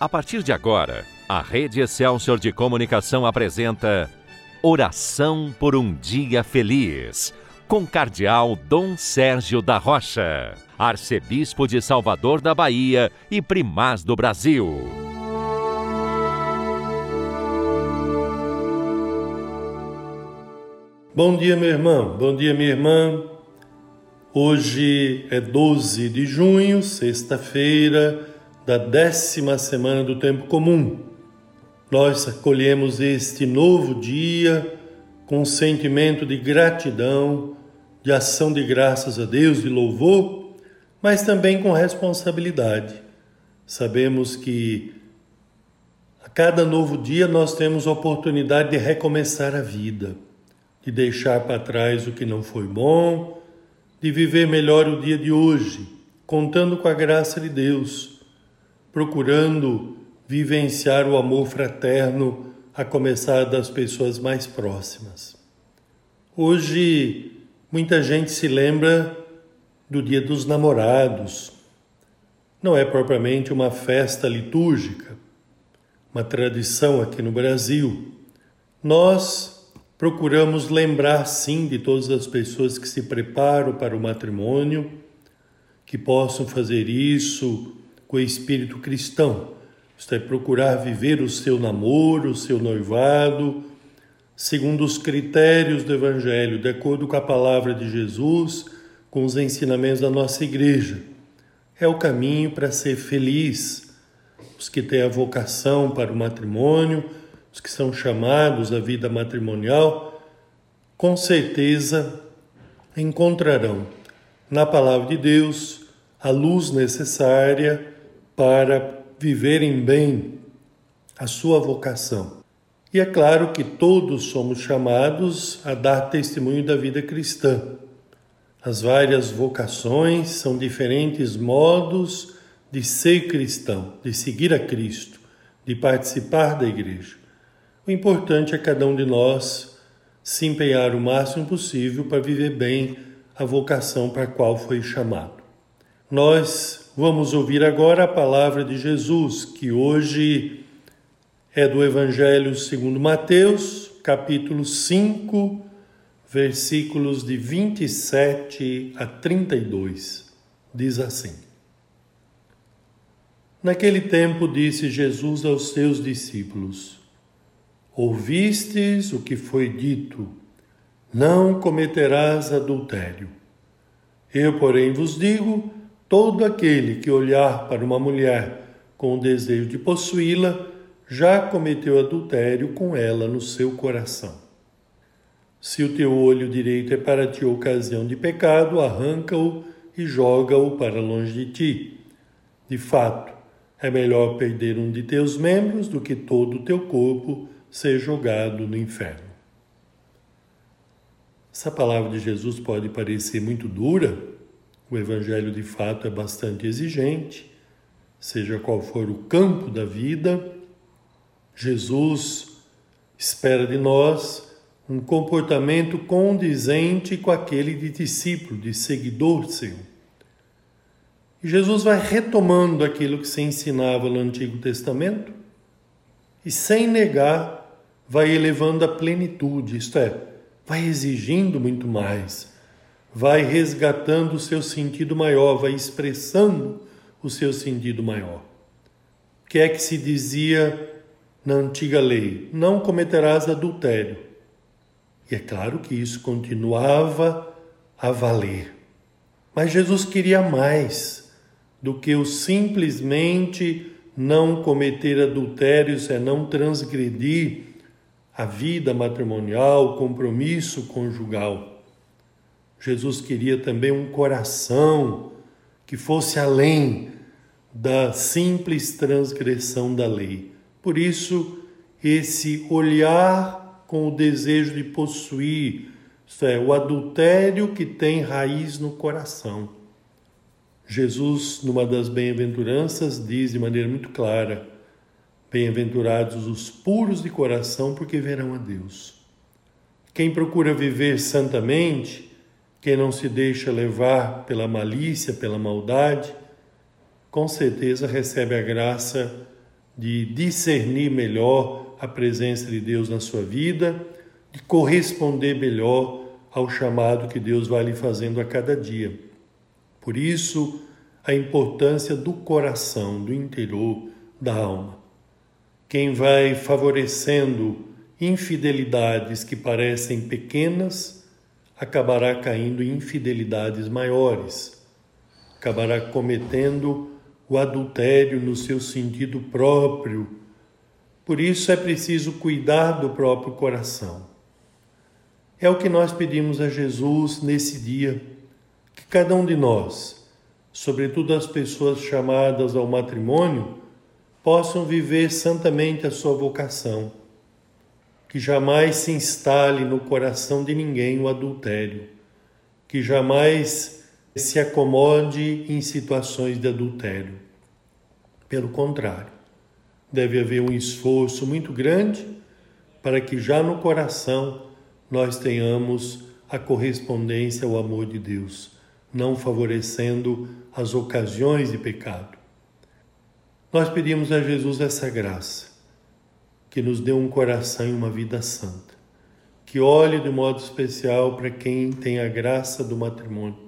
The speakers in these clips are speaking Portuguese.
A partir de agora, a Rede Excelsior de Comunicação apresenta Oração por um Dia Feliz, com Cardeal Dom Sérgio da Rocha, Arcebispo de Salvador da Bahia e Primaz do Brasil. Bom dia, meu irmão. Bom dia, minha irmã. Hoje é 12 de junho, sexta-feira da décima semana do tempo comum. Nós acolhemos este novo dia com um sentimento de gratidão, de ação de graças a Deus, de louvor, mas também com responsabilidade. Sabemos que a cada novo dia nós temos a oportunidade de recomeçar a vida, de deixar para trás o que não foi bom, de viver melhor o dia de hoje, contando com a graça de Deus procurando vivenciar o amor fraterno, a começar das pessoas mais próximas. Hoje, muita gente se lembra do Dia dos Namorados. Não é propriamente uma festa litúrgica, uma tradição aqui no Brasil. Nós procuramos lembrar, sim, de todas as pessoas que se preparam para o matrimônio, que possam fazer isso com o espírito cristão. Isto é, procurar viver o seu namoro, o seu noivado, segundo os critérios do Evangelho, de acordo com a palavra de Jesus, com os ensinamentos da nossa igreja. É o caminho para ser feliz. Os que têm a vocação para o matrimônio, os que são chamados à vida matrimonial, com certeza encontrarão na palavra de Deus a luz necessária para viverem bem a sua vocação. E é claro que todos somos chamados a dar testemunho da vida cristã. As várias vocações são diferentes modos de ser cristão, de seguir a Cristo, de participar da igreja. O importante é cada um de nós se empenhar o máximo possível para viver bem a vocação para a qual foi chamado. Nós Vamos ouvir agora a palavra de Jesus, que hoje é do Evangelho segundo Mateus, capítulo 5, versículos de 27 a 32. Diz assim: Naquele tempo disse Jesus aos seus discípulos: Ouvistes o que foi dito: Não cometerás adultério. Eu, porém, vos digo Todo aquele que olhar para uma mulher com o desejo de possuí-la já cometeu adultério com ela no seu coração. Se o teu olho direito é para ti ocasião de pecado, arranca-o e joga-o para longe de ti. De fato, é melhor perder um de teus membros do que todo o teu corpo ser jogado no inferno. Essa palavra de Jesus pode parecer muito dura, o Evangelho de fato é bastante exigente, seja qual for o campo da vida, Jesus espera de nós um comportamento condizente com aquele de discípulo, de seguidor seu. E Jesus vai retomando aquilo que se ensinava no Antigo Testamento e, sem negar, vai elevando a plenitude, isto é, vai exigindo muito mais vai resgatando o seu sentido maior, vai expressando o seu sentido maior. O que é que se dizia na antiga lei? Não cometerás adultério. E é claro que isso continuava a valer. Mas Jesus queria mais do que o simplesmente não cometer adultérios, é não transgredir a vida matrimonial, o compromisso conjugal. Jesus queria também um coração que fosse além da simples transgressão da lei. Por isso, esse olhar com o desejo de possuir, isto é, o adultério que tem raiz no coração. Jesus, numa das bem-aventuranças, diz de maneira muito clara: Bem-aventurados os puros de coração, porque verão a Deus. Quem procura viver santamente, quem não se deixa levar pela malícia, pela maldade, com certeza recebe a graça de discernir melhor a presença de Deus na sua vida, de corresponder melhor ao chamado que Deus vai lhe fazendo a cada dia. Por isso, a importância do coração, do interior da alma. Quem vai favorecendo infidelidades que parecem pequenas, acabará caindo em infidelidades maiores, acabará cometendo o adultério no seu sentido próprio. Por isso é preciso cuidar do próprio coração. É o que nós pedimos a Jesus nesse dia, que cada um de nós, sobretudo as pessoas chamadas ao matrimônio, possam viver santamente a sua vocação que jamais se instale no coração de ninguém o adultério, que jamais se acomode em situações de adultério. Pelo contrário, deve haver um esforço muito grande para que já no coração nós tenhamos a correspondência ao amor de Deus, não favorecendo as ocasiões de pecado. Nós pedimos a Jesus essa graça que nos dê um coração e uma vida santa, que olhe de modo especial para quem tem a graça do matrimônio,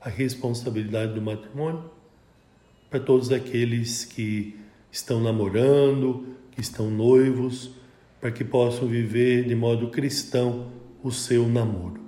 a responsabilidade do matrimônio, para todos aqueles que estão namorando, que estão noivos, para que possam viver de modo cristão o seu namoro.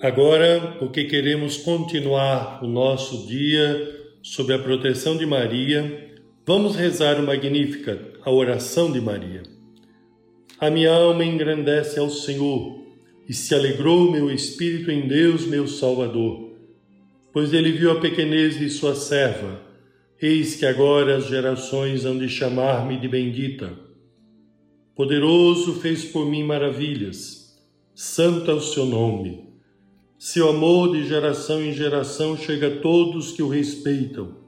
Agora, porque queremos continuar o nosso dia sob a proteção de Maria, Vamos rezar o Magnífica, a oração de Maria. A minha alma engrandece ao Senhor e se alegrou meu espírito em Deus, meu Salvador, pois ele viu a pequenez de sua serva. Eis que agora as gerações hão de chamar-me de bendita. Poderoso fez por mim maravilhas, santo é o seu nome. Seu amor de geração em geração chega a todos que o respeitam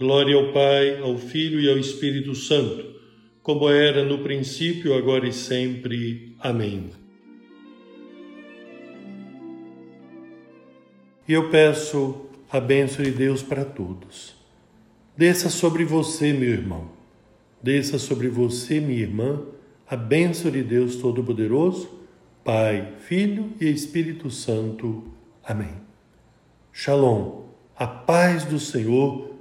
Glória ao Pai, ao Filho e ao Espírito Santo, como era no princípio, agora e sempre. Amém. E eu peço a bênção de Deus para todos. Desça sobre você, meu irmão. Desça sobre você, minha irmã, a bênção de Deus Todo-Poderoso, Pai, Filho e Espírito Santo. Amém. Shalom. A paz do Senhor